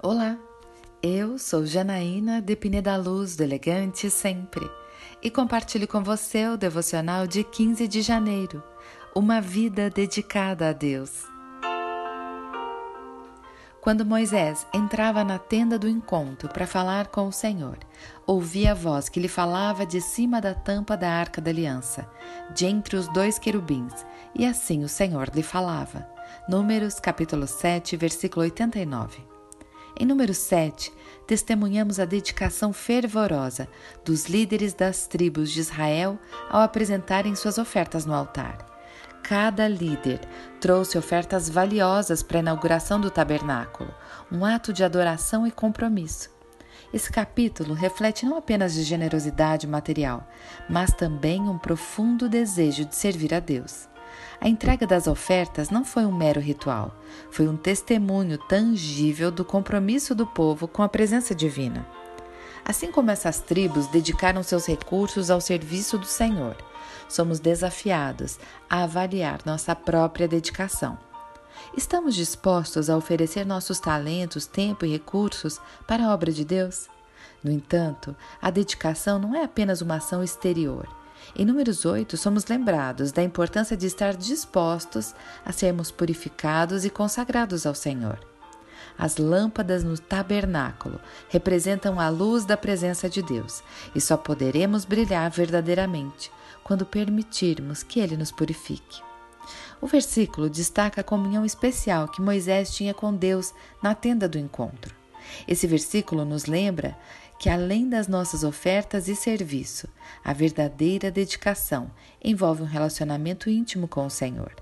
Olá, eu sou Janaína de Pineda Luz, do Elegante Sempre, e compartilho com você o devocional de 15 de janeiro, uma vida dedicada a Deus. Quando Moisés entrava na tenda do encontro para falar com o Senhor, ouvia a voz que lhe falava de cima da tampa da arca da aliança, de entre os dois querubins, e assim o Senhor lhe falava. Números capítulo 7, versículo 89. Em número 7, testemunhamos a dedicação fervorosa dos líderes das tribos de Israel ao apresentarem suas ofertas no altar. Cada líder trouxe ofertas valiosas para a inauguração do tabernáculo, um ato de adoração e compromisso. Esse capítulo reflete não apenas de generosidade material, mas também um profundo desejo de servir a Deus. A entrega das ofertas não foi um mero ritual, foi um testemunho tangível do compromisso do povo com a presença divina. Assim como essas tribos dedicaram seus recursos ao serviço do Senhor, somos desafiados a avaliar nossa própria dedicação. Estamos dispostos a oferecer nossos talentos, tempo e recursos para a obra de Deus? No entanto, a dedicação não é apenas uma ação exterior, em Números 8, somos lembrados da importância de estar dispostos a sermos purificados e consagrados ao Senhor. As lâmpadas no tabernáculo representam a luz da presença de Deus e só poderemos brilhar verdadeiramente quando permitirmos que Ele nos purifique. O versículo destaca a comunhão especial que Moisés tinha com Deus na tenda do encontro. Esse versículo nos lembra que, além das nossas ofertas e serviço, a verdadeira dedicação envolve um relacionamento íntimo com o Senhor.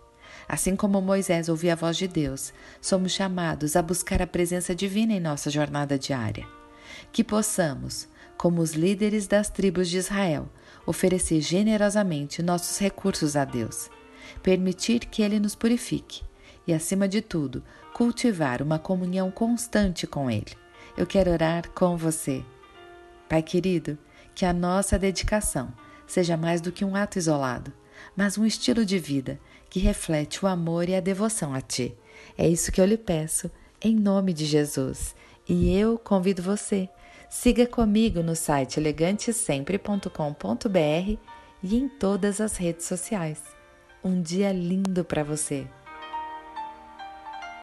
Assim como Moisés ouvia a voz de Deus, somos chamados a buscar a presença divina em nossa jornada diária. Que possamos, como os líderes das tribos de Israel, oferecer generosamente nossos recursos a Deus, permitir que Ele nos purifique e, acima de tudo, cultivar uma comunhão constante com Ele. Eu quero orar com você. Pai querido, que a nossa dedicação seja mais do que um ato isolado, mas um estilo de vida que reflete o amor e a devoção a Ti. É isso que eu lhe peço, em nome de Jesus. E eu convido você, siga comigo no site elegantesempre.com.br e em todas as redes sociais. Um dia lindo para você!